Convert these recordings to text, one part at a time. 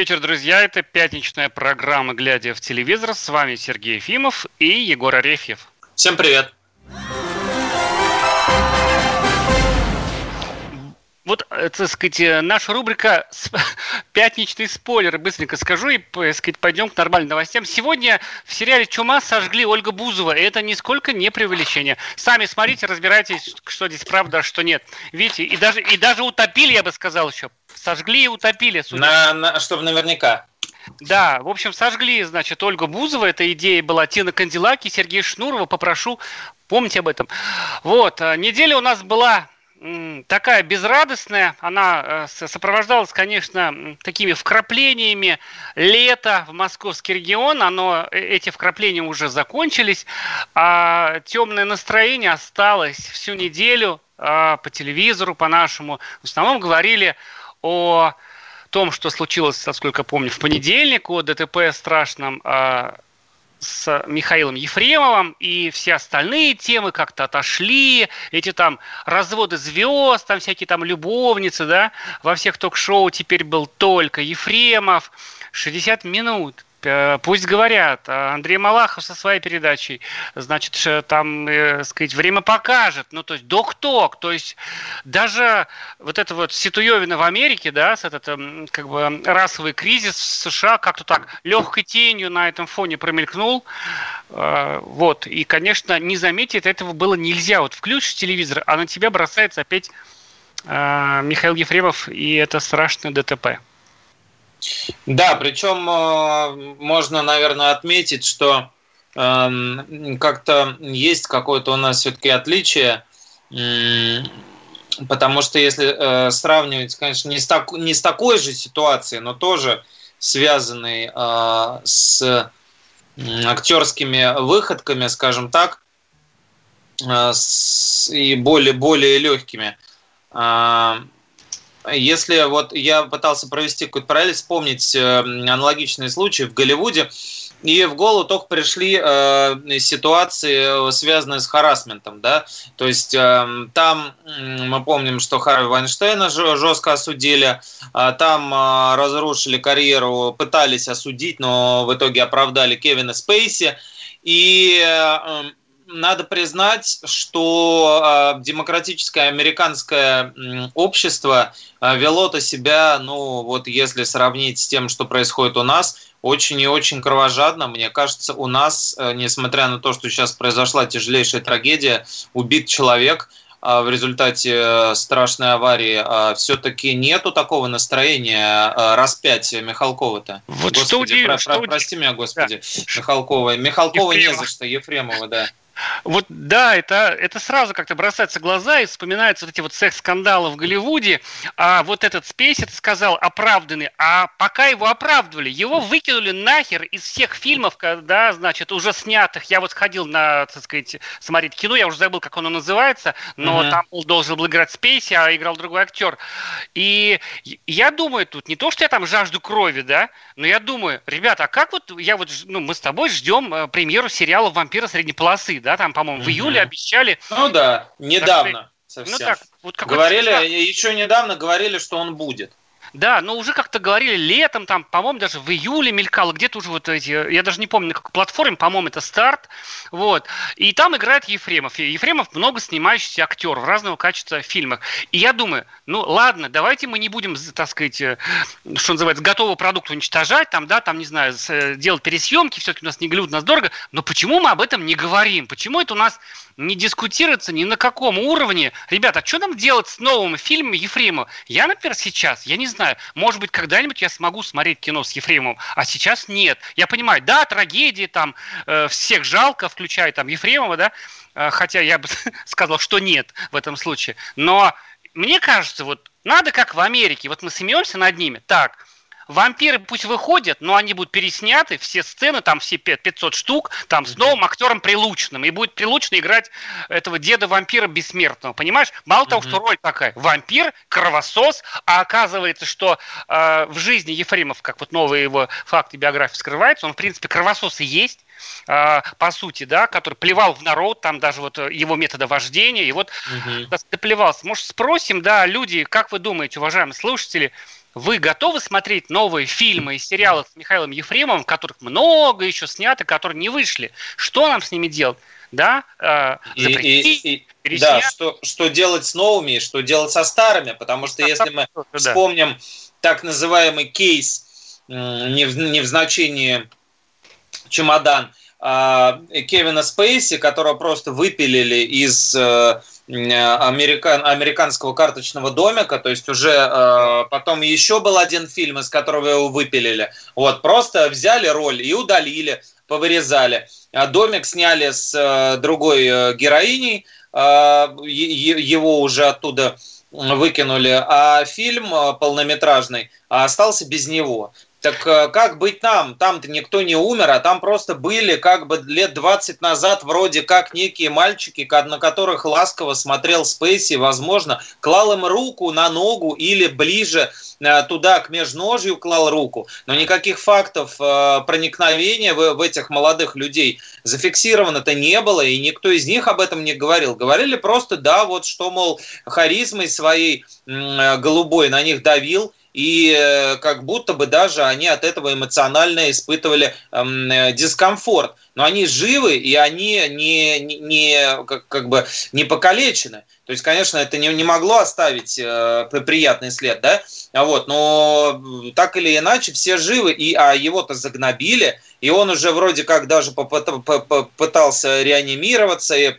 Вечер, друзья. Это пятничная программа «Глядя в телевизор». С вами Сергей Ефимов и Егор Арефьев. Всем привет. Вот, э, так сказать, э, наша рубрика «Пятничный спойлер». Быстренько скажу и, так сказать, пойдем к нормальным новостям. Сегодня в сериале «Чума» сожгли Ольга Бузова. И это нисколько не преувеличение. Сами смотрите, разбирайтесь, что здесь правда, а что нет. Видите, и даже, и даже утопили, я бы сказал еще. Сожгли и утопили, судя На, на- чтобы наверняка. Да, в общем, сожгли, значит, Ольгу Бузова. Эта идея была Тина Канделаки, Сергея Шнурова. Попрошу помнить об этом. Вот, а, неделя у нас была такая безрадостная. Она э, сопровождалась, конечно, такими вкраплениями лета в московский регион. Оно, э, эти вкрапления уже закончились, а темное настроение осталось всю неделю а, по телевизору, по нашему. В основном говорили о том, что случилось, насколько помню, в понедельник, о ДТП страшном а, с Михаилом Ефремовым, и все остальные темы как-то отошли, эти там разводы звезд, там всякие там любовницы, да, во всех ток-шоу теперь был только Ефремов, 60 минут, Э, Пусть говорят, А Андрей Малахов со своей передачей, значит, ш- там, э, сказать, время покажет. Ну, то есть, док-ток, то есть, даже вот это вот Ситуевина в Америке, да, с этот, эм, как бы, расовый кризис в США как-то так легкой тенью на этом фоне промелькнул. Э, Вот, и, конечно, не заметить этого было нельзя. Вот включишь телевизор, а на тебя бросается опять э, Михаил Ефремов, и это страшное ДТП. Да, причем э, можно, наверное, отметить, что эм, как-то есть какое-то у нас все-таки отличие, потому что если э, сравнивать, конечно, не с, так- не с такой же ситуацией, но тоже связанной э, с актерскими выходками, скажем так, и более, более легкими. Если вот я пытался провести какой-то параллель, вспомнить э, аналогичные случаи в Голливуде, и в голову только пришли э, ситуации, э, связанные с харасментом, да, то есть э, там м, мы помним, что Харви Вайнштейна жестко осудили, а там э, разрушили карьеру, пытались осудить, но в итоге оправдали Кевина Спейси, и э, надо признать, что э, демократическое американское общество э, вело-то себя, ну вот если сравнить с тем, что происходит у нас, очень и очень кровожадно. Мне кажется, у нас, э, несмотря на то, что сейчас произошла тяжелейшая трагедия, убит человек а, в результате страшной аварии, все-таки нету такого настроения распятия Михалкова-то. Вот что Господи, про- что про- удив- прости меня, Господи, Михалкова. Михалкова не Ефремова. за что, Ефремова, да. Вот да, это, это сразу как-то бросается в глаза и вспоминаются вот эти вот секс-скандалы в Голливуде. А вот этот Спейси, ты сказал, оправданный. А пока его оправдывали, его выкинули нахер из всех фильмов, когда, значит, уже снятых. Я вот сходил на, так сказать, смотреть кино, я уже забыл, как оно называется, но Мгм. там был- должен был играть Спейси, а играл другой актер. И я думаю тут, не то, что я там жажду крови, да, но я думаю, ребята, а как вот, я вот, ну, мы с тобой ждем э, премьеру сериала «Вампиры средней полосы», да, там, по-моему, в Мгм. июле обещали. Ну да, недавно совсем. Ну так, вот говорили, еще недавно говорили, что он будет. Да, но уже как-то говорили летом, там, по-моему, даже в июле мелькало, где-то уже вот эти, я даже не помню, на какой платформе, по-моему, это старт, вот, и там играет Ефремов. Ефремов много снимающийся актер в разного качества фильмах. И я думаю, ну ладно, давайте мы не будем, так сказать, э, что называется, готовый продукт уничтожать, там, да, там, не знаю, э, делать пересъемки, все-таки у нас не Голливуд, у нас дорого, но почему мы об этом не говорим? Почему это у нас не дискутируется ни на каком уровне? Ребята, а что нам делать с новым фильмом Ефремова? Я, например, сейчас, я не знаю, может быть, когда-нибудь я смогу смотреть кино с Ефремовым, а сейчас нет. Я понимаю, да, трагедии, там, э, всех жалко, включая там Ефремова, да, э, хотя я бы сказал, что нет в этом случае. Но мне кажется, вот надо как в Америке, вот мы смеемся над ними, так, Вампиры пусть выходят, но они будут пересняты, все сцены, там все 500 штук, там с новым актером Прилучным. И будет Прилучный играть этого деда-вампира бессмертного, понимаешь? Мало того, что роль такая, вампир, кровосос, а оказывается, что э, в жизни Ефремов, как вот новые его факты биографии скрывается, он, в принципе, кровосос и есть, э, по сути, да, который плевал в народ, там даже вот его метода вождения, и вот угу. доплевался. Может, спросим, да, люди, как вы думаете, уважаемые слушатели, вы готовы смотреть новые фильмы и сериалы с Михаилом Ефремовым, которых много еще снято, которые не вышли? Что нам с ними делать? Да, э, запретить, и, и, и, да что, что делать с новыми, что делать со старыми, потому что если мы вспомним так называемый кейс не в, не в значении чемодан, а Кевина Спейси, которого просто выпилили из э, американ, американского карточного домика, то есть уже э, потом еще был один фильм, из которого его выпилили. Вот, просто взяли роль и удалили, повырезали. А домик сняли с э, другой э, героиней, э, его уже оттуда выкинули, а фильм э, полнометражный остался без него. Так э, как быть нам? Там-то никто не умер, а там просто были как бы лет 20 назад вроде как некие мальчики, на которых ласково смотрел Спейси, возможно, клал им руку на ногу или ближе э, туда, к межножью клал руку. Но никаких фактов э, проникновения в, этих молодых людей зафиксировано-то не было, и никто из них об этом не говорил. Говорили просто, да, вот что, мол, харизмой своей голубой на них давил, и э, как будто бы даже они от этого эмоционально испытывали эм, э, дискомфорт. Но они живы, и они не, не, не, как, как бы не покалечены. То есть, конечно, это не, не могло оставить э, приятный след, да? А вот, но так или иначе все живы, и, а его-то загнобили, и он уже вроде как даже попытался реанимироваться, и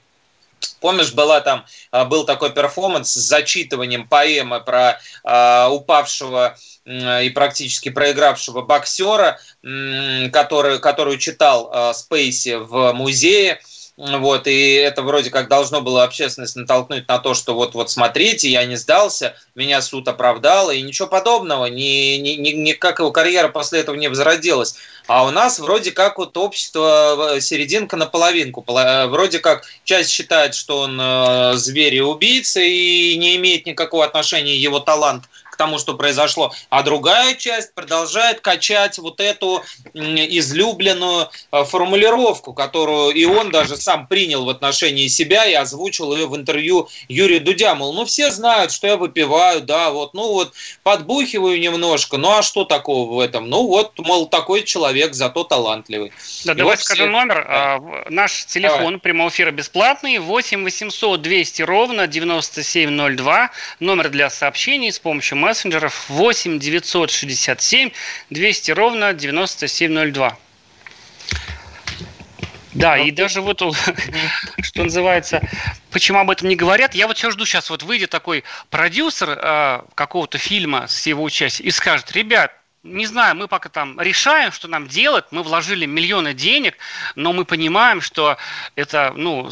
Помнишь, была там, а, был такой перформанс с зачитыванием поэмы про э, упавшего и практически проигравшего боксера, э, который, которую читал э, Спейси в музее. Вот, и это вроде как должно было общественность натолкнуть на то, что вот, вот смотрите, я не сдался, меня суд оправдал, и ничего подобного, ни, ни, ни, никак его карьера после этого не возродилась. А у нас вроде как вот общество э, серединка на половинку. Э, вроде как часть считает, что он э, зверь и убийца, и не имеет никакого отношения его талант тому, что произошло. А другая часть продолжает качать вот эту излюбленную э, формулировку, которую и он даже сам принял в отношении себя и озвучил ее в интервью Юрию Дудя. Мол, ну все знают, что я выпиваю, да, вот, ну вот подбухиваю немножко, ну а что такого в этом? Ну вот, мол, такой человек, зато талантливый. Да, и давай вот скажу все... номер. Да. А, наш телефон давай. прямого эфира бесплатный 8 800 200 ровно 9702. Номер для сообщений с помощью мессенджеров 8 967 200 ровно 9702. Да, и даже вот, что называется, почему об этом не говорят, я вот все жду, сейчас вот выйдет такой продюсер э, какого-то фильма с его участием и скажет, ребят, не знаю, мы пока там решаем, что нам делать, мы вложили миллионы денег, но мы понимаем, что это, ну,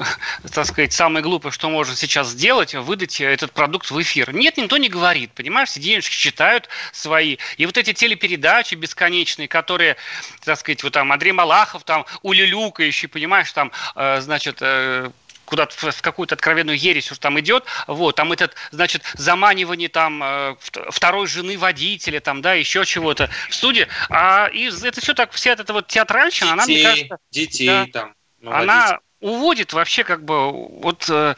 так сказать, самое глупое, что можно сейчас сделать, выдать этот продукт в эфир. Нет, никто не говорит, понимаешь, все денежки считают свои. И вот эти телепередачи бесконечные, которые, так сказать, вот там Андрей Малахов, там улюлюкающий, понимаешь, там, э, значит, э, куда-то в какую-то откровенную ересь уж там идет, вот, там этот, значит, заманивание там э, второй жены водителя, там, да, еще чего-то в студии, а и это все так, вся эта вот театральщина, детей, она, мне кажется... Детей да, там. Ну, она уводит вообще как бы, вот, э,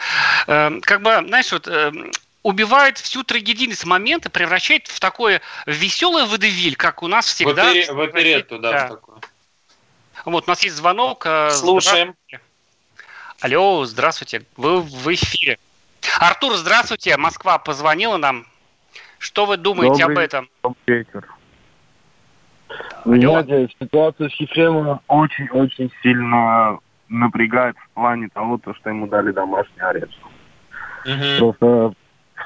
э, как бы, знаешь, вот... Э, убивает всю трагедийность момента, превращает в такое веселое водевиль, как у нас всегда. В оперетту, да, да. В такое. Вот, у нас есть звонок. Слушаем. Алло, здравствуйте, вы в эфире. Артур, здравствуйте, Москва позвонила нам. Что вы думаете добрый, об этом? Добрый вечер. Вы знаете, ситуация с Ефремовым очень-очень сильно напрягает в плане того, то, что ему дали домашний арест. Угу. Просто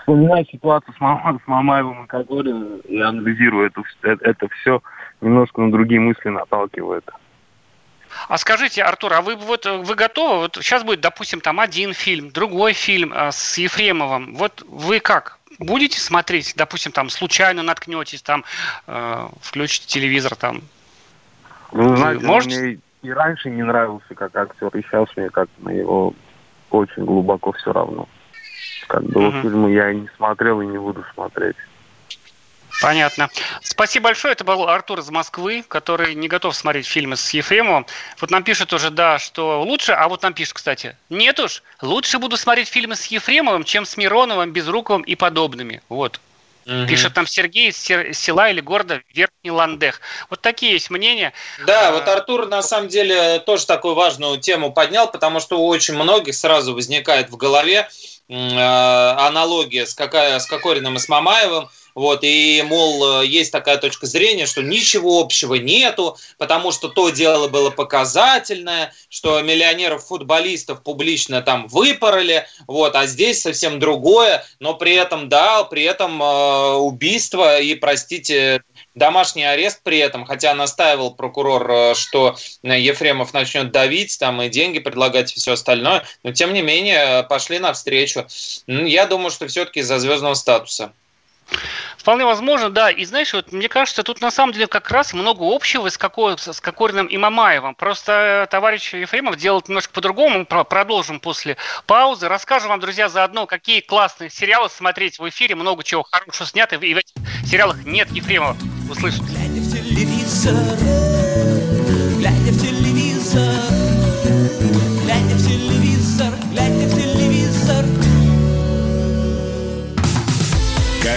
вспоминая ситуацию с, Мам, с Мамаевым и Кокориным и анализируя это, это, это все, немножко на другие мысли наталкивает. А скажите, Артур, а вы вот вы готовы? Вот сейчас будет, допустим, там один фильм, другой фильм а, с Ефремовым. Вот вы как? Будете смотреть, допустим, там случайно наткнетесь, там э, включите телевизор, там. Ну, знаете, можете... мне и раньше не нравился как актер, и сейчас мне как на его очень глубоко все равно. Как бы угу. фильмы я и не смотрел и не буду смотреть. Понятно. Спасибо большое. Это был Артур из Москвы, который не готов смотреть фильмы с Ефремовым. Вот нам пишет уже, да, что лучше, а вот нам пишет, кстати, нет уж, лучше буду смотреть фильмы с Ефремовым, чем с Мироновым, Безруковым и подобными. Вот. Угу. Пишет там Сергей из села или города Верхний Ландех. Вот такие есть мнения. Да, а, вот Артур на самом деле тоже такую важную тему поднял, потому что у очень многих сразу возникает в голове э, аналогия с, какая, с Кокориным и с Мамаевым. Вот, и, мол, есть такая точка зрения, что ничего общего нету, потому что то дело было показательное, что миллионеров-футболистов публично там выпороли, вот, а здесь совсем другое, но при этом, да, при этом э, убийство и, простите, домашний арест при этом, хотя настаивал прокурор, э, что Ефремов начнет давить там и деньги предлагать и все остальное, но тем не менее пошли навстречу. Я думаю, что все-таки из-за звездного статуса. Вполне возможно, да. И знаешь, вот мне кажется, тут на самом деле как раз много общего с, Коко, с Кокориным и Мамаевым. Просто товарищ Ефремов делает немножко по-другому. Мы продолжим после паузы. Расскажем вам, друзья, заодно, какие классные сериалы смотреть в эфире. Много чего хорошего снято. И в этих сериалах нет Ефремова. Услышите.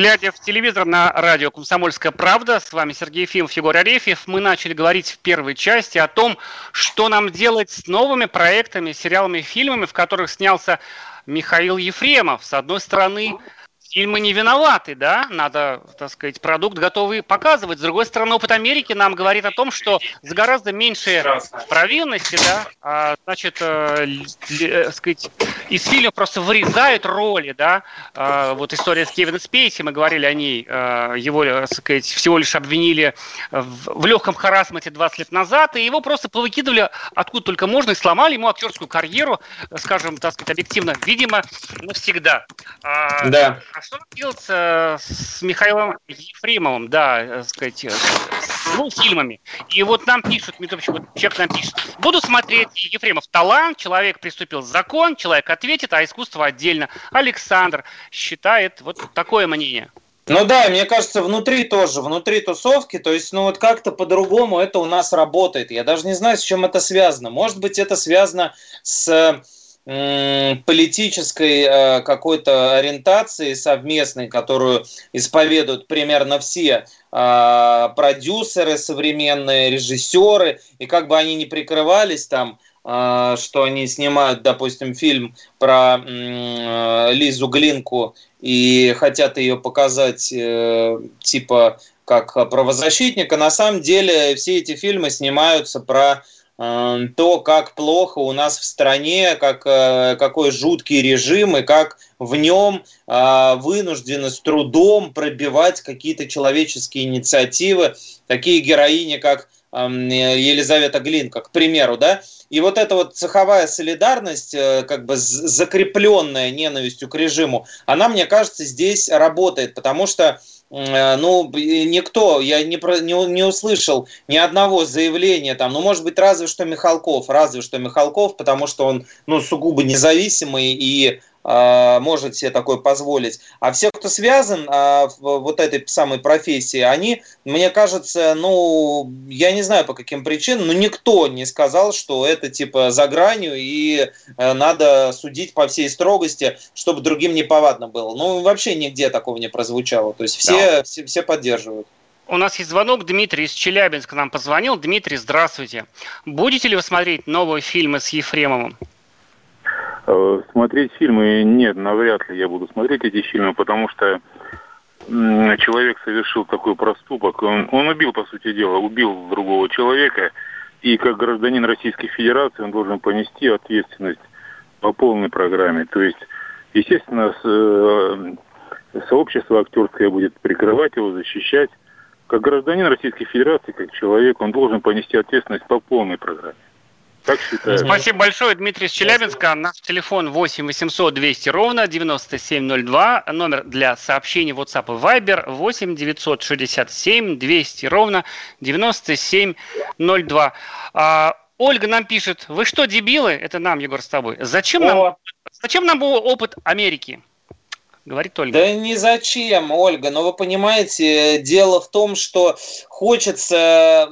Глядя в телевизор на радио «Комсомольская правда», с вами Сергей Ефимов, Егор Арефьев, мы начали говорить в первой части о том, что нам делать с новыми проектами, сериалами и фильмами, в которых снялся Михаил Ефремов. С одной стороны, фильмы не виноваты, да, надо, так сказать, продукт готовый показывать. С другой стороны, опыт Америки нам говорит о том, что с гораздо меньшей провинности, да, а, значит, э, э, сказать, из фильма просто вырезают роли, да, э, вот история с Кевином Спейси, мы говорили о ней, э, его, так сказать, всего лишь обвинили в, в легком харасменте 20 лет назад, и его просто повыкидывали откуда только можно и сломали ему актерскую карьеру, скажем, так сказать, объективно, видимо, навсегда. А, да. А что делать э, с Михаилом Ефремовым, да, так сказать, с ну, фильмами? И вот нам пишут, человек нам пишет, буду смотреть Ефремов талант, человек приступил закон, человек ответит, а искусство отдельно. Александр считает вот такое мнение. Ну да, мне кажется, внутри тоже, внутри тусовки, то есть, ну вот как-то по-другому это у нас работает. Я даже не знаю, с чем это связано. Может быть, это связано с политической э, какой-то ориентации совместной, которую исповедуют примерно все э, продюсеры современные, режиссеры, и как бы они не прикрывались там, э, что они снимают, допустим, фильм про Лизу Глинку и хотят ее показать типа как правозащитника, на самом деле все эти фильмы снимаются про то, как плохо у нас в стране, как, э, какой жуткий режим и как в нем э, вынуждены с трудом пробивать какие-то человеческие инициативы, такие героини, как эм, Елизавета Глинка, к примеру, да, и вот эта вот цеховая солидарность, э, как бы закрепленная ненавистью к режиму, она, мне кажется, здесь работает, потому что Э, ну, никто, я не, не, не услышал ни одного заявления там, ну, может быть, разве что Михалков, разве что Михалков, потому что он, ну, сугубо независимый и э, может себе такое позволить. А все, кто связан э, в вот этой самой профессии, они, мне кажется, ну, я не знаю по каким причинам, но никто не сказал, что это типа за гранью и э, надо судить по всей строгости, чтобы другим не повадно было. Ну, вообще нигде такого не прозвучало. То есть все, да. все, все поддерживают. У нас есть звонок. Дмитрий из Челябинска нам позвонил. Дмитрий, здравствуйте. Будете ли вы смотреть новые фильмы с Ефремовым? Э, смотреть фильмы нет, навряд ли я буду смотреть эти фильмы, потому что человек совершил такой проступок. Он, он убил, по сути дела, убил другого человека. И как гражданин Российской Федерации он должен понести ответственность по полной программе. То есть, естественно, э, сообщество актерское будет прикрывать его, защищать как гражданин Российской Федерации, как человек, он должен понести ответственность по полной программе. Спасибо большое, Дмитрий из Челябинска. Наш телефон 8 800 200 ровно 9702. Номер для сообщений WhatsApp и Viber 8 967 200 ровно 9702. А, Ольга нам пишет, вы что, дебилы? Это нам, Егор, с тобой. Зачем нам, зачем нам был опыт Америки? Говорит Ольга. Да ни зачем, Ольга. Но вы понимаете, дело в том, что хочется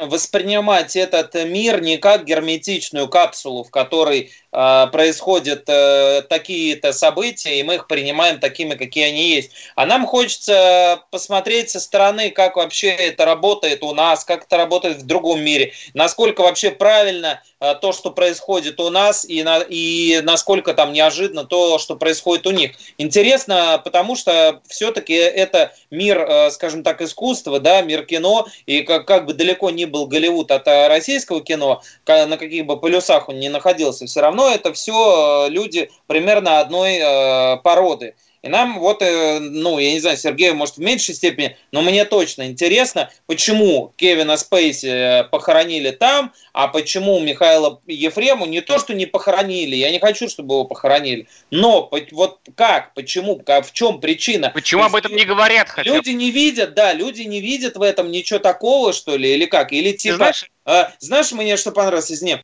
воспринимать этот мир не как герметичную капсулу, в которой э, происходят э, такие-то события, и мы их принимаем такими, какие они есть. А нам хочется посмотреть со стороны, как вообще это работает у нас, как это работает в другом мире, насколько вообще правильно э, то, что происходит у нас, и, на, и насколько там неожиданно то, что происходит у них. Интересно, потому что все-таки это мир, э, скажем так, искусства, да, мир кино, и как, как бы далеко не был Голливуд от э, российского кино, на каких бы полюсах он ни находился, все равно это все э, люди примерно одной э, породы. И нам вот, ну, я не знаю, Сергею, может, в меньшей степени, но мне точно интересно, почему Кевина Спейси похоронили там, а почему Михаила Ефрему не то, что не похоронили, я не хочу, чтобы его похоронили, но вот как, почему, в чем причина? Почему об этом не говорят хотя Люди не видят, да, люди не видят в этом ничего такого, что ли, или как? Или типа, знаешь, э, знаешь мне что понравилось из них?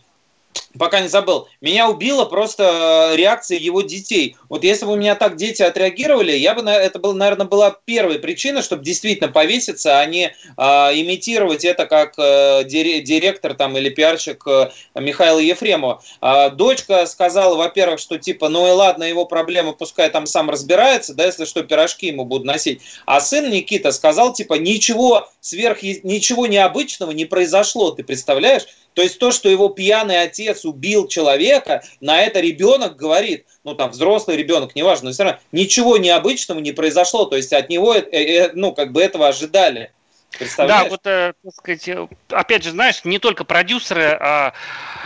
Пока не забыл, меня убила просто э, реакция его детей. Вот если бы у меня так дети отреагировали, я бы, это был, наверное, была первая причина, чтобы действительно повеситься, а не а, имитировать это как а, директор там или пиарщик а, Михаила Ефремова. А, дочка сказала, во-первых, что типа, ну и ладно, его проблемы, пускай там сам разбирается, да, если что, пирожки ему будут носить. А сын Никита сказал, типа, ничего сверх, ничего необычного не произошло, ты представляешь? То есть то, что его пьяный отец убил человека, на это ребенок говорит, ну там взрослый ребенок, неважно, но все равно ничего необычного не произошло. То есть от него, э, э, ну как бы этого ожидали. Да, вот, э, так сказать, э, опять же, знаешь, не только продюсеры а,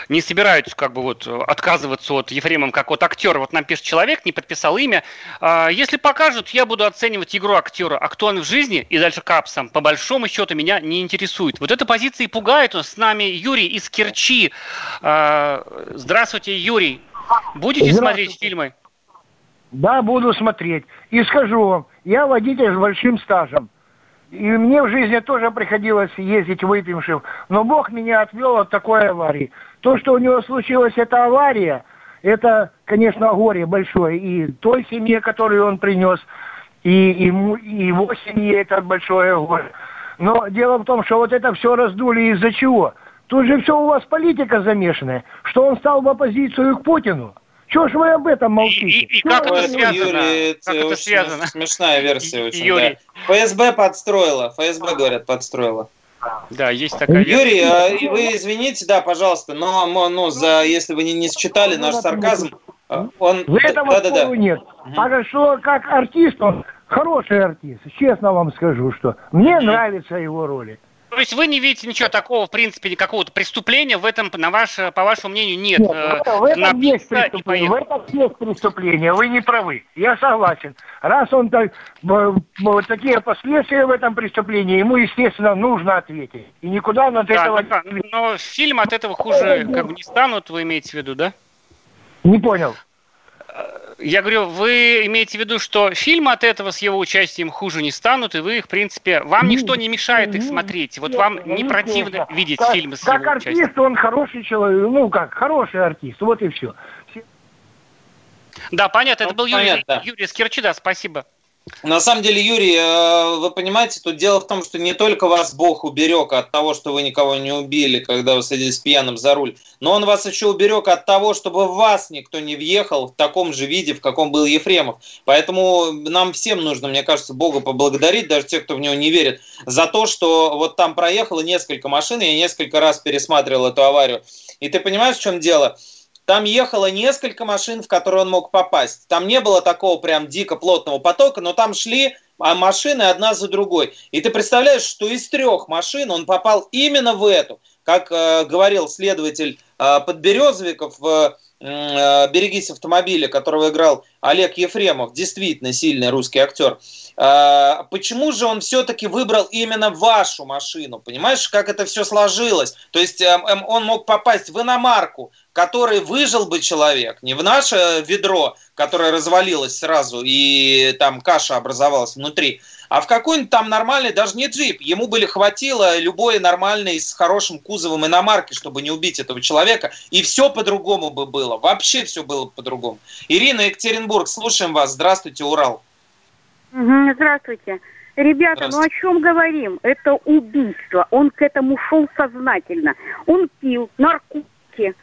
не собираются как бы вот отказываться от Ефремова как от актера. Вот нам пишет человек, не подписал имя. А, если покажут, я буду оценивать игру актера. А кто он в жизни и дальше капсом, по большому счету, меня не интересует. Вот эта позиция и пугает. С нами Юрий из Керчи. А, здравствуйте, Юрий. Будете смотреть фильмы? Да, буду смотреть. И скажу вам, я водитель с большим стажем. И мне в жизни тоже приходилось ездить выпившим, но Бог меня отвел от такой аварии. То, что у него случилась эта авария, это, конечно, горе большое. И той семье, которую он принес, и, и, и его семье это большое горе. Но дело в том, что вот это все раздули из-за чего? Тут же все у вас политика замешанная, что он стал в оппозицию к Путину. Чего ж вы об этом молчите? И, и, и как это связано? Юрий, как это связано? Смешная версия очень, Юрий. да. ФСБ подстроила, ФСБ, говорят, подстроила. Да, есть такая Юрий, а, вы извините, да, пожалуйста, но, ну, за, если вы не, не считали наш сарказм, а, он... В этом да, да, да. нет. Угу. А что, как артист, он хороший артист, честно вам скажу, что мне угу. нравятся его роли. То есть вы не видите ничего такого, в принципе, какого-то преступления в этом, на ваше, по вашему мнению, нет? нет э, в, этом есть преступление, в этом есть преступление, вы не правы, я согласен. Раз он так, вот такие последствия в этом преступлении, ему, естественно, нужно ответить. И никуда он от да, этого... Да, но фильм от этого хуже как бы не станут, вы имеете в виду, да? Не понял. Я говорю, вы имеете в виду, что фильмы от этого с его участием хуже не станут, и вы, в принципе, вам ничто не мешает их смотреть. Вот вам не противно видеть как, фильмы с как его артист, участием. он хороший человек, ну как, хороший артист, вот и все. Да, понятно, это ну, был понятно. Юрий, Юрий Скирчи, да, спасибо. На самом деле, Юрий, э, вы понимаете, тут дело в том, что не только вас Бог уберег от того, что вы никого не убили, когда вы садились пьяным за руль, но Он вас еще уберег от того, чтобы в вас никто не въехал в таком же виде, в каком был Ефремов. Поэтому нам всем нужно, мне кажется, Бога поблагодарить, даже те, кто в него не верит, за то, что вот там проехало несколько машин, я несколько раз пересматривал эту аварию. И ты понимаешь, в чем дело? Там ехало несколько машин, в которые он мог попасть. Там не было такого прям дико плотного потока, но там шли а, машины одна за другой. И ты представляешь, что из трех машин он попал именно в эту. Как э, говорил следователь э, Подберезовиков в э, «Берегись автомобиля», которого играл Олег Ефремов, действительно сильный русский актер. Э, почему же он все-таки выбрал именно вашу машину? Понимаешь, как это все сложилось? То есть э, э, он мог попасть в иномарку, который выжил бы человек, не в наше ведро, которое развалилось сразу и там каша образовалась внутри, а в какой-нибудь там нормальный, даже не джип, ему бы хватило любой нормальный с хорошим кузовом иномарки, чтобы не убить этого человека, и все по-другому бы было, вообще все было по-другому. Ирина Екатеринбург, слушаем вас, здравствуйте, Урал. Здравствуйте. Ребята, ну о чем говорим? Это убийство. Он к этому шел сознательно. Он пил наркотики,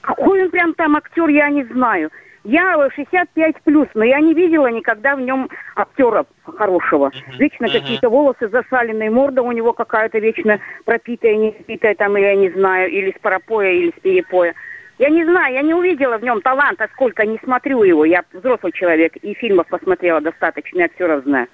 какой он прям там актер, я не знаю. Я 65 плюс, но я не видела никогда в нем актера хорошего. Вечно uh-huh. какие-то волосы засаленные, морда у него какая-то вечно пропитая, не пропитая там, я не знаю, или с парапоя, или с перепоя. Я не знаю, я не увидела в нем таланта, сколько не смотрю его. Я взрослый человек и фильмов посмотрела достаточно, актеров знаю.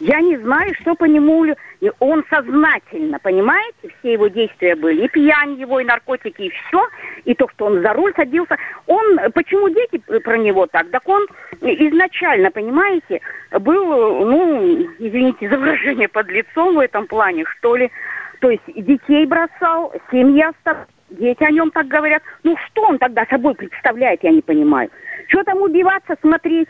Я не знаю, что по нему... Он сознательно, понимаете, все его действия были. И пьянь его, и наркотики, и все. И то, что он за руль садился. Он... Почему дети про него так? Так он изначально, понимаете, был, ну, извините за выражение, под лицом в этом плане, что ли. То есть детей бросал, семья оставлял. Дети о нем так говорят. Ну, что он тогда собой представляет, я не понимаю. Что там убиваться, смотреть?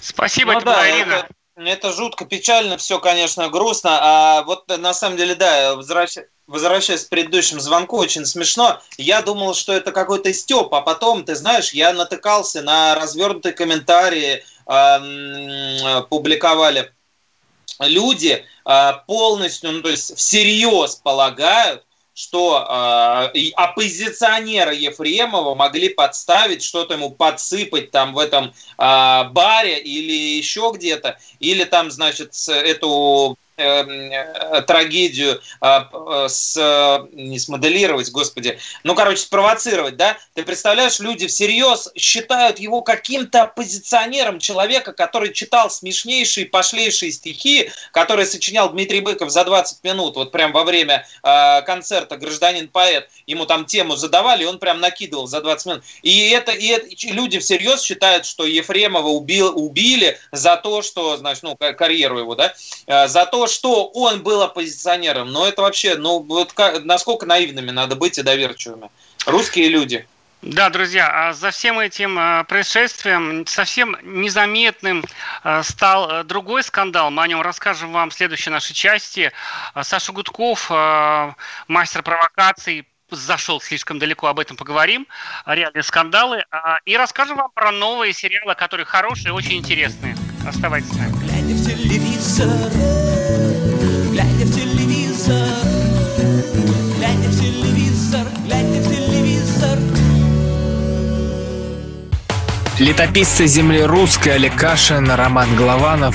Спасибо, ну, это да, Ирина. Это, это жутко печально, все, конечно, грустно. А вот на самом деле, да, возвращ... возвращаясь к предыдущему звонку, очень смешно. Я думал, что это какой-то степ, а потом, ты знаешь, я натыкался на развернутые комментарии, э, публиковали люди э, полностью, ну то есть всерьез полагают, что э, оппозиционеры Ефремова могли подставить, что-то ему подсыпать там в этом э, баре или еще где-то, или там, значит, эту трагедию э, с, не смоделировать, господи, ну, короче, спровоцировать, да? Ты представляешь, люди всерьез считают его каким-то оппозиционером человека, который читал смешнейшие, пошлейшие стихи, которые сочинял Дмитрий Быков за 20 минут, вот прям во время э, концерта «Гражданин-поэт». Ему там тему задавали, и он прям накидывал за 20 минут. И это, и это люди всерьез считают, что Ефремова убил, убили за то, что, значит, ну, карьеру его, да, э, за то, что он был оппозиционером, но это вообще, ну, вот как, насколько наивными надо быть и доверчивыми. Русские люди. Да, друзья, а за всем этим а, происшествием совсем незаметным а, стал другой скандал. Мы о нем расскажем вам в следующей нашей части. Саша Гудков, мастер провокаций, зашел слишком далеко, об этом поговорим, реальные скандалы. И расскажем вам про новые сериалы, которые хорошие и очень интересные. Оставайтесь с нами. Летописцы земли русской Олег Кашин, Роман Голованов.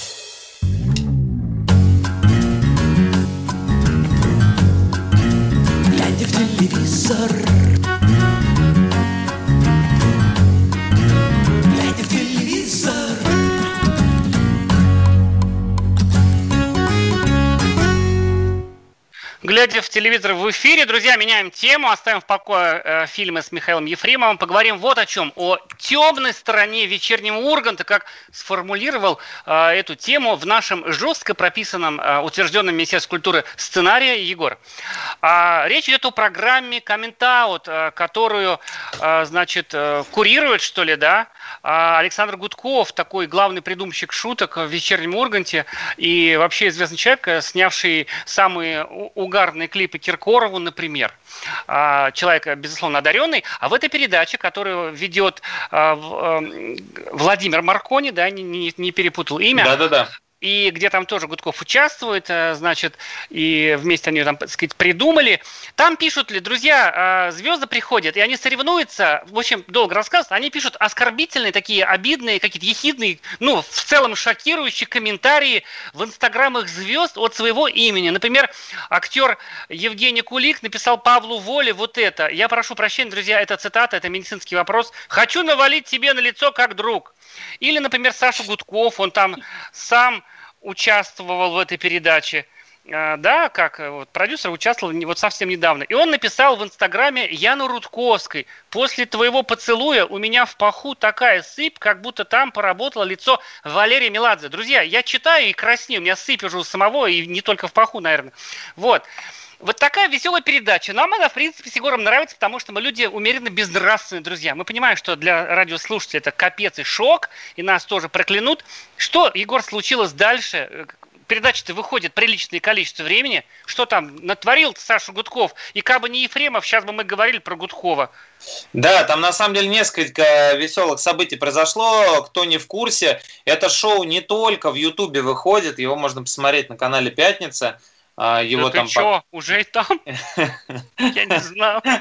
Глядя в телевизор в эфире. Друзья, меняем тему, оставим в покое э, фильмы с Михаилом Ефремовым. Поговорим вот о чем. О темной стороне вечернего Урганта, как сформулировал э, эту тему в нашем жестко прописанном, э, утвержденном Министерстве культуры сценарии Егор. А, речь идет о программе Комментаут, э, которую, э, значит, э, курирует, что ли, да, а Александр Гудков, такой главный придумщик шуток в вечернем Урганте и вообще известный человек, э, снявший самые угарные клипы Киркорову, например. А, человек, безусловно, одаренный. А в этой передаче, которую ведет а, эм, Владимир Маркони, да, не, не, не перепутал имя. Да-да-да и где там тоже Гудков участвует, э, значит, и вместе они там, так сказать, придумали. Там пишут ли, друзья, э, звезды приходят, и они соревнуются, в общем, долго рассказывают, они пишут оскорбительные, такие обидные, какие-то ехидные, ну, в целом шокирующие комментарии в инстаграмах звезд от своего имени. Например, актер Евгений Кулик написал Павлу Воле вот это. Я прошу прощения, друзья, это цитата, это медицинский вопрос. «Хочу навалить тебе на лицо как друг». Или, например, Саша Гудков, он там сам участвовал в этой передаче. А, да, как э, вот, продюсер участвовал вот совсем недавно. И он написал в Инстаграме Яну Рудковской. После твоего поцелуя у меня в паху такая сыпь, как будто там поработало лицо Валерия Меладзе. Друзья, я читаю и краснею, у меня сыпь уже у самого, и не только в паху, наверное. Вот. Вот такая веселая передача. Нам она, в принципе, с Егором нравится, потому что мы люди умеренно безнравственные, друзья. Мы понимаем, что для радиослушателей это капец и шок, и нас тоже проклянут. Что, Егор, случилось дальше? Передача-то выходит приличное количество времени. Что там натворил Саша Гудков? И как бы не Ефремов, сейчас бы мы говорили про Гудкова. Да, там на самом деле несколько веселых событий произошло. Кто не в курсе, это шоу не только в Ютубе выходит, его можно посмотреть на канале «Пятница». А, его да там... Ты что, уже и там? Я не знал.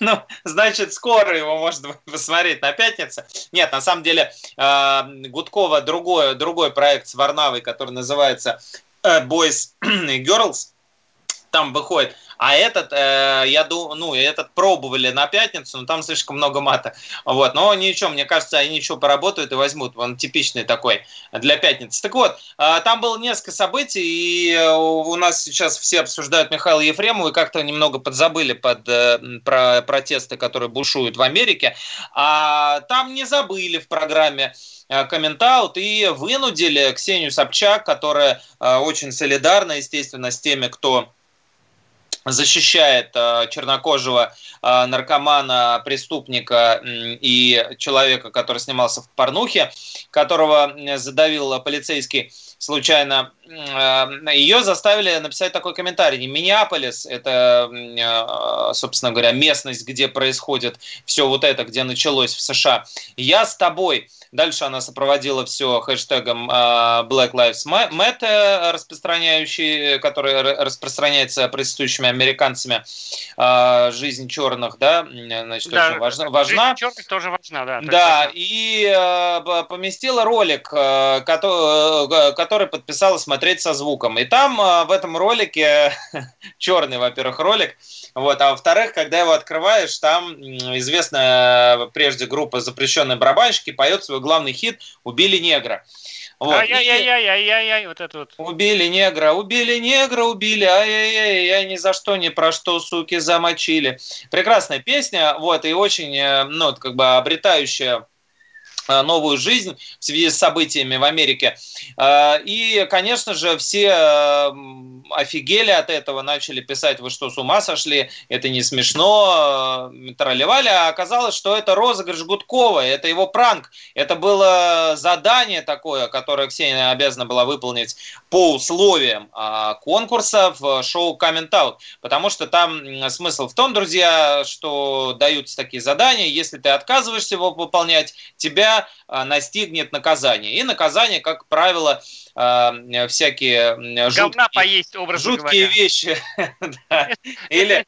Ну, значит, скоро его можно посмотреть на пятнице. Нет, на самом деле, а, Гудкова другой, другой проект с Варнавой, который называется э, Boys and Girls, там выходит а этот, э, я думаю, ну, этот пробовали на пятницу, но там слишком много мата. Вот, но ничего, мне кажется, они ничего поработают и возьмут. Он типичный такой для пятницы. Так вот, э, там было несколько событий, и э, у нас сейчас все обсуждают Михаила Ефремова и как-то немного подзабыли под э, про протесты, которые бушуют в Америке. А там не забыли в программе э, комментаут и вынудили Ксению Собчак, которая э, очень солидарна, естественно, с теми, кто защищает э, чернокожего э, наркомана, преступника и человека, который снимался в порнухе, которого задавил полицейский случайно, э, ее заставили написать такой комментарий. Миннеаполис – это, э, собственно говоря, местность, где происходит все вот это, где началось в США. Я с тобой – Дальше она сопроводила все хэштегом а, Black Lives Matter, распространяющий, который распространяется протестующими американцами. Жизнь черных, да, значит, да, очень важна. важна. Жизнь черных тоже важна, да. Да, и поместила ролик, который, который подписала смотреть со звуком. И там в этом ролике, черный, во-первых, ролик, вот, а во-вторых, когда его открываешь, там известная прежде группа «Запрещенные барабанщики» поет свой главный хит «Убили негра». Вот. Ай-яй-яй-яй-яй-яй, вот это вот. Убили негра, убили негра, убили, ай-яй-яй, я ни за что, ни про что, суки, замочили. Прекрасная песня, вот, и очень, э, ну, как бы обретающая Э, новую жизнь в связи с событиями в Америке. Э, и, конечно же, все э, офигели от этого, начали писать, вы что, с ума сошли, это не смешно, тролливали, а оказалось, что это розыгрыш Гудкова, это его пранк, это было задание такое, которое Ксения обязана была выполнить по условиям а, конкурса в шоу Coming Out, потому что там смысл в том, друзья, что даются такие задания, если ты отказываешься его выполнять, тебя а, настигнет наказание. И наказание, как правило, а, всякие жуткие, поесть, жуткие вещи. Или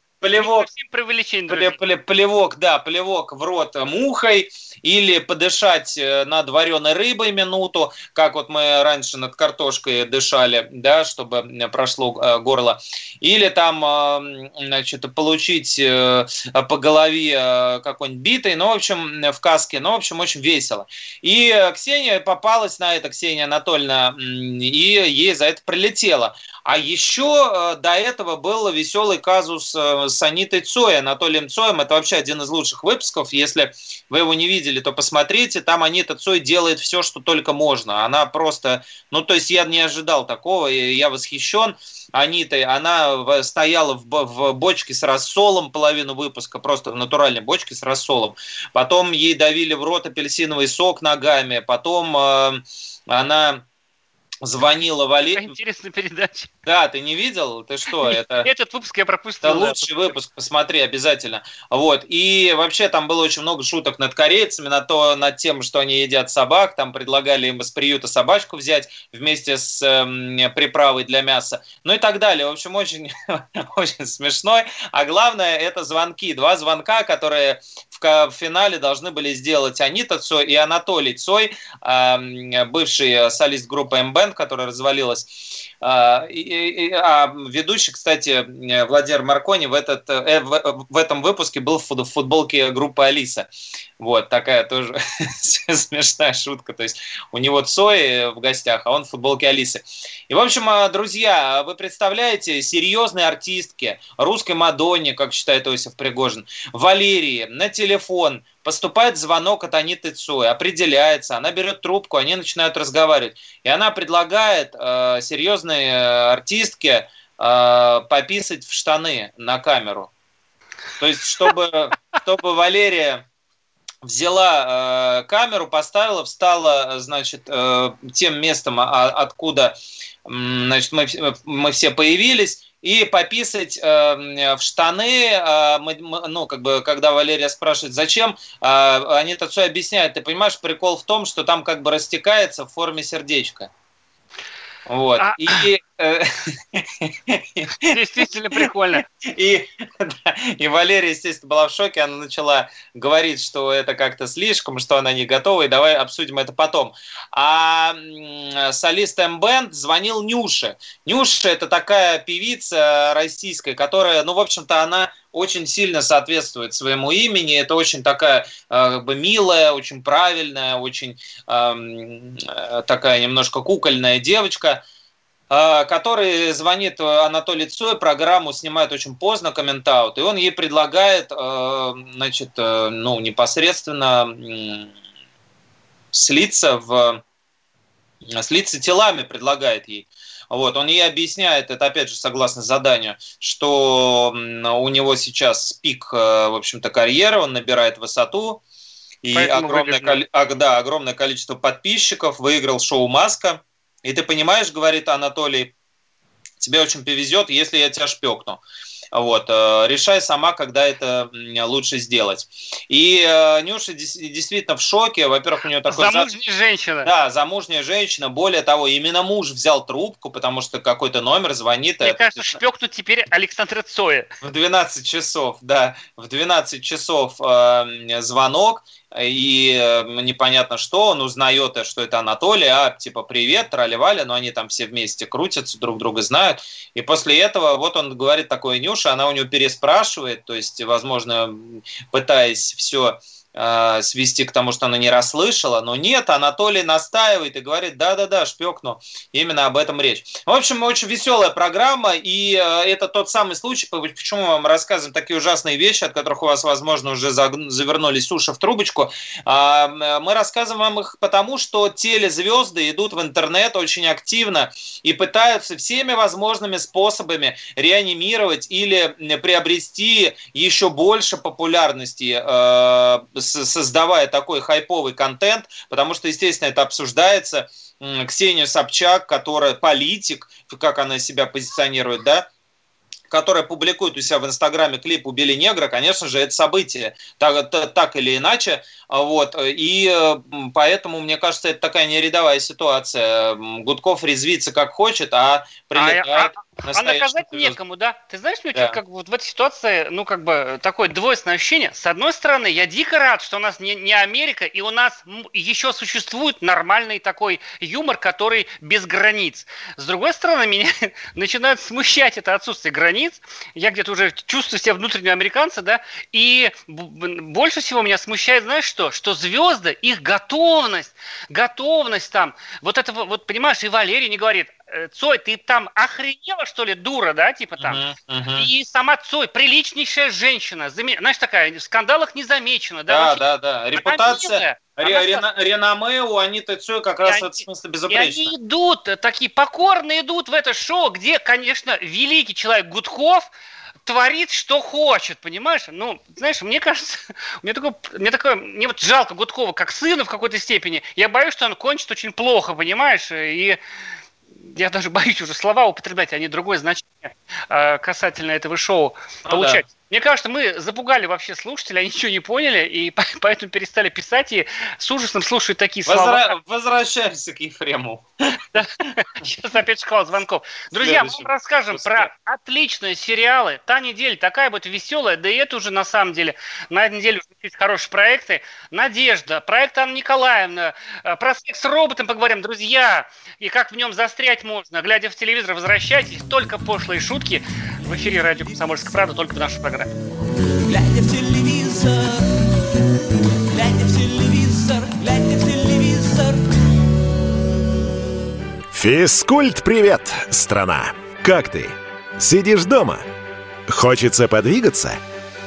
плевок, плевок, да, плевок в рот мухой, или подышать э, над вареной рыбой минуту, как вот мы раньше над картошкой дышали, да, чтобы прошло э, горло, или там, э, значит, получить по голове какой-нибудь битой, ну, в общем, в каске, ну, в общем, очень весело. И Ксения попалась на это, Ксения Анатольевна, и ей за это прилетело. А еще э, до этого был веселый казус э, с Анитой Цой, Анатолием Цоем. Это вообще один из лучших выпусков. Если вы его не видели, то посмотрите. Там Анита Цой делает все, что только можно. Она просто... Ну, то есть я не ожидал такого, и я восхищен. Анитой, она стояла в, в бочке с рассолом половину выпуска, просто в натуральной бочке с рассолом. Потом ей давили в рот апельсиновый сок ногами. Потом э, она звонила Валерия. Интересная передача. Да, ты не видел? Ты что? Это... Этот выпуск я пропустил. Это лучший выпуск, посмотри обязательно. Вот. И вообще там было очень много шуток над корейцами, на то, над тем, что они едят собак. Там предлагали им из приюта собачку взять вместе с э, приправой для мяса. Ну и так далее. В общем, очень, очень смешной. А главное, это звонки. Два звонка, которые в, в финале должны были сделать Анита Цой и Анатолий Цой, э, бывший солист группы МБ которая развалилась. А, а ведущий, кстати, Владимир Маркони в, этот, э, в этом выпуске был в футболке группы Алиса. Вот, такая тоже смешная шутка. То есть у него Цой в гостях, а он в футболке Алисы. И, в общем, а, друзья, вы представляете, серьезные артистки, русской Мадонне, как считает Иосиф Пригожин, Валерии, на телефон – поступает звонок от Аниты Цой, определяется, она берет трубку, они начинают разговаривать. И она предлагает э, серьезной э, артистке э, пописать в штаны на камеру. То есть, чтобы, чтобы Валерия взяла э, камеру, поставила, встала, значит, э, тем местом, а, откуда значит, мы, мы все появились, и пописать э, в штаны, э, мы, ну, как бы, когда Валерия спрашивает, зачем, э, они это все объясняют. Ты понимаешь, прикол в том, что там как бы растекается в форме сердечка. Вот. А... И, Действительно прикольно. И, да, и Валерия, естественно, была в шоке. Она начала говорить, что это как-то слишком, что она не готова, и давай обсудим это потом. А солист М-бенд звонил Нюше. Нюша – это такая певица российская, которая, ну, в общем-то, она очень сильно соответствует своему имени. Это очень такая э, как бы милая, очень правильная, очень э, такая немножко кукольная девочка который звонит Анатолий Цой, программу снимает очень поздно, комментаут, и он ей предлагает, э, значит, ну, непосредственно слиться в слиться телами предлагает ей. Вот, он ей объясняет, это опять же согласно заданию, что у него сейчас пик, э, в общем-то, карьеры, он набирает высоту, и огромное, коли... да, огромное количество подписчиков, выиграл шоу «Маска». И ты понимаешь, говорит Анатолий, тебе очень повезет, если я тебя шпекну. Вот, э, решай сама, когда это лучше сделать. И э, Нюша действительно в шоке. Во-первых, у нее такой... Замужняя зад... женщина. Да, замужняя женщина. Более того, именно муж взял трубку, потому что какой-то номер звонит. Мне это... кажется, шпекнут теперь Александра Цоя. В 12 часов, да. В 12 часов э, звонок и э, непонятно что, он узнает, что это Анатолий, а типа привет, тролливали, но они там все вместе крутятся, друг друга знают. И после этого вот он говорит такое Нюша, она у него переспрашивает, то есть, возможно, пытаясь все э, свести к тому, что она не расслышала, но нет, Анатолий настаивает и говорит, да-да-да, шпекну, именно об этом речь. В общем, очень веселая программа, и э, это тот самый случай, почему мы вам рассказываем такие ужасные вещи, от которых у вас, возможно, уже завернулись уши в трубочку. Э, мы рассказываем вам их потому, что телезвезды идут в интернет очень активно и пытаются всеми возможными способами реанимировать или приобрести еще больше популярности создавая такой хайповый контент, потому что, естественно, это обсуждается. Ксения Собчак, которая политик, как она себя позиционирует, да, которая публикует у себя в Инстаграме клип «Убили негра», конечно же, это событие, так, так или иначе. Вот. И поэтому, мне кажется, это такая нерядовая ситуация. Гудков резвится как хочет, а прилетает... А, а, А наказать некому, да? Ты знаешь, мне да. как вот в этой ситуации, ну, как бы, такое двойственное ощущение. С одной стороны, я дико рад, что у нас не, не Америка, и у нас еще существует нормальный такой юмор, который без границ. С другой стороны, меня начинает смущать это отсутствие границ. Я где-то уже чувствую себя внутреннего американца, да, и больше всего меня смущает, знаешь что? Что звезды, их готовность, готовность там, вот это вот, понимаешь, и Валерий не говорит, Цой, ты там охренела, что ли, дура, да, типа там? Uh-huh, uh-huh. И сама Цой, приличнейшая женщина, заме... знаешь, такая, в скандалах не замечена, да? Да, да, да. Репутация, Рена, реноме у Аниты Цой как раз в этом смысле безупречно. И они идут, э, такие покорные идут в это шоу, где, конечно, великий человек Гудков, творит, что хочет, понимаешь? Ну, знаешь, мне кажется, мне такое, мне такое, мне вот жалко Гудкова как сына в какой-то степени. Я боюсь, что он кончит очень плохо, понимаешь? И я даже боюсь уже слова употреблять, они другое значение э, касательно этого шоу ну, получать. Да. Мне кажется, мы запугали вообще слушателей, они ничего не поняли, и поэтому перестали писать и с ужасом слушают такие Возра... слова. Возвращаемся к Ефрему. Сейчас опять шкала звонков. Друзья, мы вам расскажем про отличные сериалы. Та неделя такая будет веселая, да и это уже на самом деле. На этой неделе уже есть хорошие проекты. Надежда, проект Анна Николаевна, э, про секс с роботом поговорим. Друзья, и как в нем застрять можно. Глядя в телевизор, возвращайтесь. Только пошлые шутки. В эфире радио «Комсомольская правда», только в нашей программе. Глядя в телевизор, глядя в телевизор, глядя в телевизор. Физкульт, привет, страна! Как ты? Сидишь дома? Хочется подвигаться?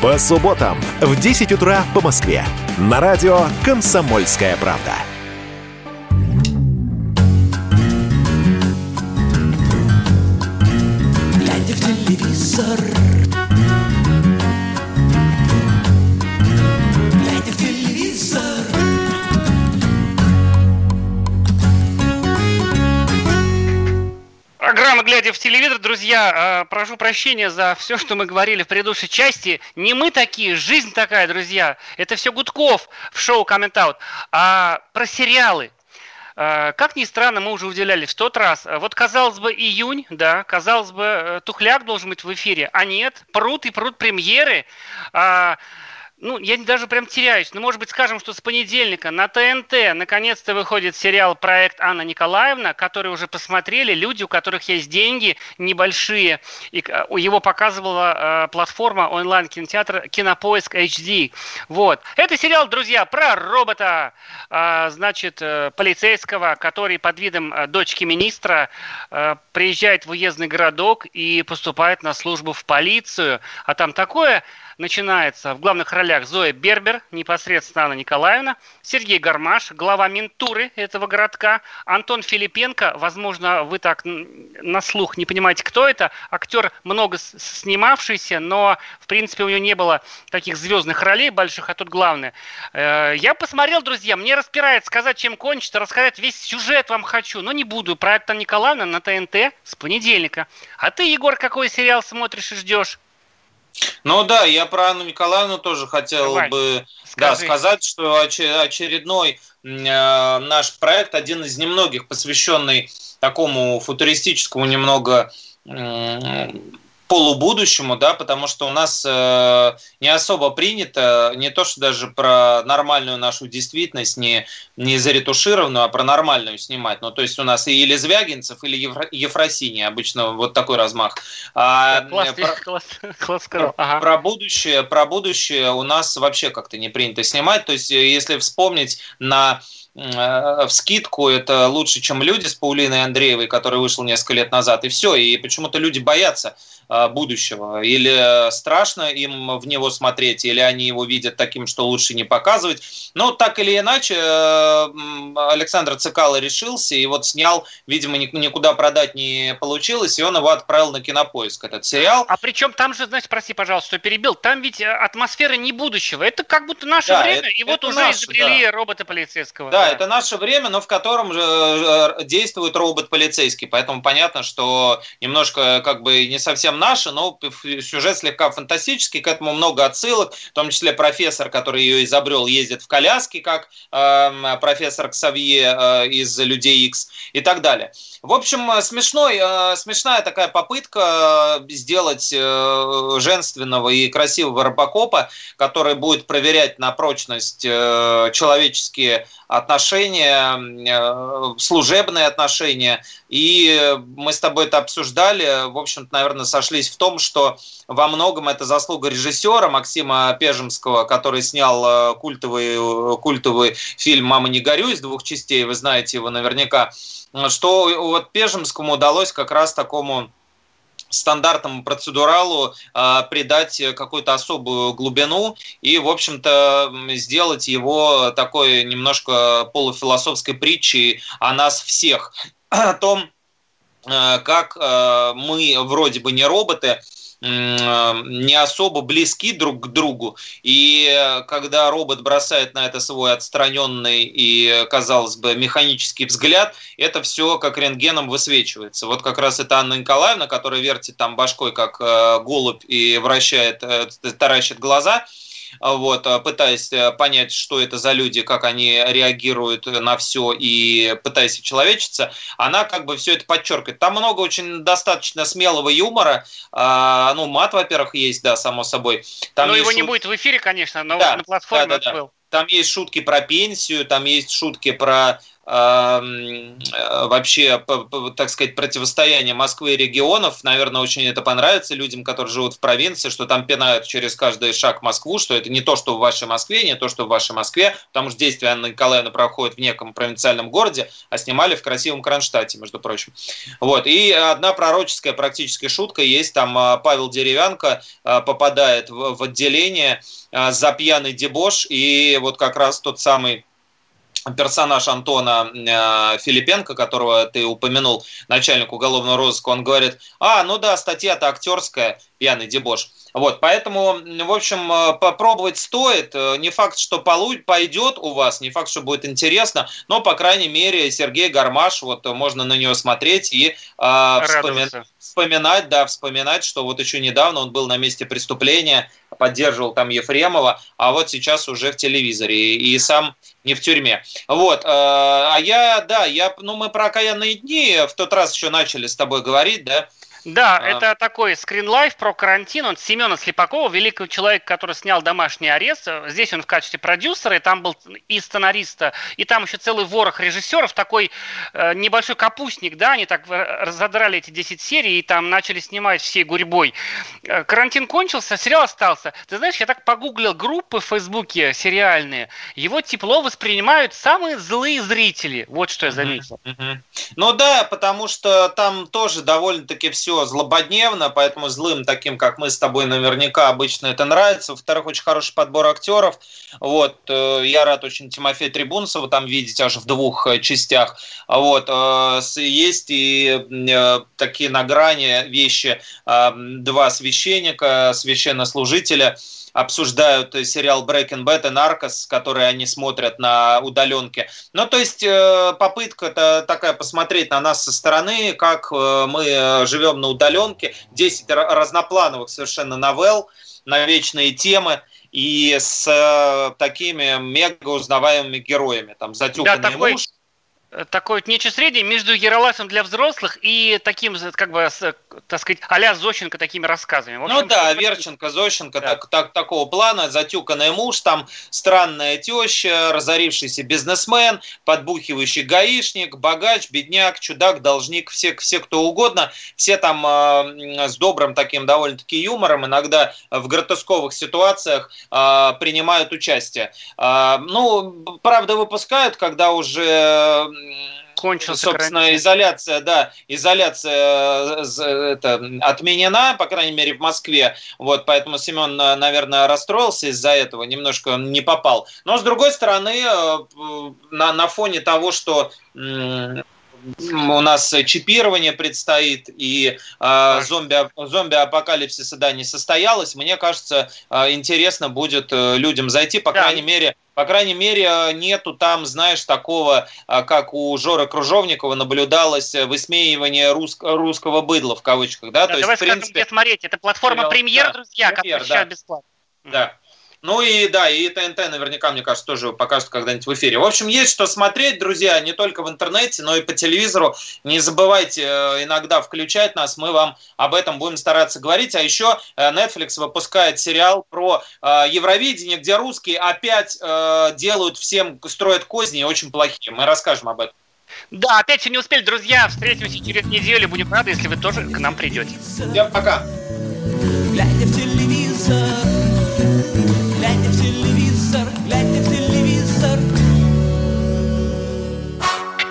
По субботам в 10 утра по Москве. На радио «Комсомольская правда». «Глядя в телевизор». Друзья, э, прошу прощения за все, что мы говорили в предыдущей части. Не мы такие, жизнь такая, друзья. Это все Гудков в шоу «Коммент Аут». А про сериалы. Э, как ни странно, мы уже уделяли в тот раз. Вот, казалось бы, июнь, да, казалось бы, э, Тухляк должен быть в эфире, а нет, прут и прут премьеры. А, ну, я даже прям теряюсь. Ну, может быть, скажем, что с понедельника на ТНТ наконец-то выходит сериал «Проект Анна Николаевна», который уже посмотрели люди, у которых есть деньги небольшие. И э, его показывала э, платформа онлайн-кинотеатр «Кинопоиск HD». Вот. Это сериал, друзья, про робота, э, значит, э, полицейского, который под видом э, дочки министра э, приезжает в уездный городок и поступает на службу в полицию. А там такое начинается в главных ролях Зоя Бербер, непосредственно Анна Николаевна, Сергей Гармаш, глава ментуры этого городка, Антон Филипенко, возможно, вы так на слух не понимаете, кто это, актер много снимавшийся, но, в принципе, у него не было таких звездных ролей больших, а тут главное. Э, я посмотрел, друзья, мне распирает сказать, чем кончится, рассказать весь сюжет вам хочу, но не буду. Про это Николаевна на ТНТ с понедельника. А ты, Егор, какой сериал смотришь и ждешь? Ну да, я про Анну Николаевну тоже хотел Давай, бы да, сказать, что очередной э, наш проект, один из немногих, посвященный такому футуристическому немного полубудущему, да, потому что у нас э, не особо принято не то, что даже про нормальную нашу действительность, не, не заретушированную, а про нормальную снимать. Ну, то есть у нас или Звягинцев, или Евро, Ефросиний, обычно вот такой размах. А, класс, про, класс, класс сказал. Ага. Про будущее, про будущее у нас вообще как-то не принято снимать. То есть если вспомнить на в скидку это лучше, чем люди с Паулиной Андреевой, который вышел несколько лет назад, и все. И почему-то люди боятся а, будущего. Или страшно им в него смотреть, или они его видят таким, что лучше не показывать. Но так или иначе, Александр Цикало решился и вот снял, видимо, никуда продать не получилось, и он его отправил на кинопоиск, этот сериал. А причем там же, значит, прости, пожалуйста, что перебил, там ведь э, атмосфера не будущего, это как будто наше да, время, это, и вот уже наше, изобрели да. робота полицейского. Да, да, это наше время, но в котором же э, действует робот полицейский, поэтому понятно, что немножко как бы не совсем наша, но сюжет слегка фантастический, к этому много отсылок, в том числе профессор, который ее изобрел, ездит в коляске, как э, профессор Ксавье э, из «Людей X и так далее. В общем, э, смешной, э, смешная такая попытка э, сделать э, женственного и красивого робокопа, который будет проверять на прочность э, человеческие отношения, э, служебные отношения. И мы с тобой это обсуждали, в общем-то, наверное, сошлись в том, что во многом это заслуга режиссера Максима Пежемского, который снял э, культовый, культовый фильм «Мама, не горюй» из двух частей, вы знаете его наверняка, что вот Пежемскому удалось как раз такому стандартному процедуралу э, придать какую-то особую глубину и, в общем-то, сделать его такой немножко полуфилософской притчей о нас всех, о том, э, как э, мы вроде бы не роботы, не особо близки друг к другу. И когда робот бросает на это свой отстраненный и, казалось бы, механический взгляд, это все как рентгеном высвечивается. Вот как раз это Анна Николаевна, которая вертит там башкой как э, голубь и вращает, э, таращит глаза – вот, э, пытаясь э, понять, что это за люди, как они реагируют на все и пытаясь человечиться, она как бы все это подчеркивает. Там много очень достаточно смелого юмора, а, ну, мат, во-первых, есть, да, само собой. Там но его шут... не будет в эфире, конечно, но да, на платформе да, да, да. Там есть шутки про пенсию, там есть шутки про вообще, так сказать, противостояние Москвы и регионов. Наверное, очень это понравится людям, которые живут в провинции, что там пинают через каждый шаг Москву, что это не то, что в вашей Москве, не то, что в вашей Москве, потому что действие Анны Николаевны проходит в неком провинциальном городе, а снимали в красивом Кронштадте, между прочим. Вот. И одна пророческая практически шутка есть, там а, Павел Деревянко а, попадает в отделение а, за пьяный дебош, и вот как раз тот самый персонаж Антона э, Филипенко, которого ты упомянул, начальник уголовного розыска, он говорит, а, ну да, статья-то актерская, пьяный дебош. Вот, поэтому, в общем, э, попробовать стоит. Э, не факт, что пойдет у вас, не факт, что будет интересно, но, по крайней мере, Сергей Гармаш, вот можно на него смотреть и э, вспоминать, вспоминать, да, вспоминать, что вот еще недавно он был на месте преступления, поддерживал там Ефремова, а вот сейчас уже в телевизоре и сам не в тюрьме. Вот, э, а я, да, я, ну мы про окаянные дни в тот раз еще начали с тобой говорить, да, да, а... это такой скринлайф про карантин. Он Семена Слепакова, великого человека, который снял «Домашний арест». Здесь он в качестве продюсера, и там был и сценариста, и там еще целый ворох режиссеров. Такой э, небольшой капустник, да, они так разодрали эти 10 серий и там начали снимать всей гурьбой. Э, карантин кончился, сериал остался. Ты знаешь, я так погуглил группы в Фейсбуке сериальные. Его тепло воспринимают самые злые зрители. Вот что я заметил. Ну да, потому что там тоже довольно-таки все злободневно, поэтому злым таким, как мы с тобой, наверняка обычно это нравится. Во-вторых, очень хороший подбор актеров. Вот, э, я рад очень Тимофея Трибунцева там видеть аж в двух э, частях. Вот, э, есть и такие на грани вещи. Два священника, священнослужителя – обсуждают сериал Breaking Bad и Narcos, который они смотрят на удаленке. Ну, то есть попытка такая посмотреть на нас со стороны, как мы живем на удаленке, 10 разноплановых совершенно новелл на вечные темы и с э, такими мега узнаваемыми героями. Там затюканный да, такой... муж, Э, такое нечто среднее между Ераласом для взрослых и таким, как бы, так сказать, а Зощенко такими рассказами. общем, ну да, Верченко, Зощенко, да. Так, так, такого плана, затюканный муж, там странная теща, разорившийся бизнесмен, подбухивающий гаишник, богач, бедняк, чудак, должник, все, все кто угодно, все там э, с добрым таким довольно-таки юмором, иногда в гротесковых ситуациях э, принимают участие. Э, ну, правда, выпускают, когда уже кончился собственно, карантин. изоляция, да, изоляция э, это, отменена, по крайней мере, в Москве. Вот, поэтому Семен, э, наверное, расстроился из-за этого, немножко он не попал. Но, с другой стороны, э, на, на фоне того, что у нас чипирование предстоит, и э, зомби, зомби-апокалипсиса да, не состоялось, мне кажется, э, интересно будет людям зайти, по да. крайней мере, по крайней мере, нету там, знаешь, такого, как у Жоры Кружовникова наблюдалось высмеивание рус, русского быдла, в кавычках. Да, да То давай есть, скажем, в принципе, где смотреть. Это платформа «Премьер», да, друзья, премьер, которая да. бесплатно. Да. Ну и да, и ТНТ наверняка, мне кажется, тоже покажут когда-нибудь в эфире. В общем, есть что смотреть, друзья, не только в интернете, но и по телевизору. Не забывайте э, иногда включать нас, мы вам об этом будем стараться говорить. А еще э, Netflix выпускает сериал про э, Евровидение, где русские опять делают всем, строят козни очень плохие. Мы расскажем об этом. Да, опять все не успели, друзья. Встретимся через неделю. Будем рады, если вы тоже к нам придете. Всем пока.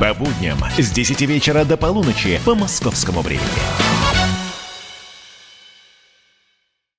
По будням с 10 вечера до полуночи по московскому времени.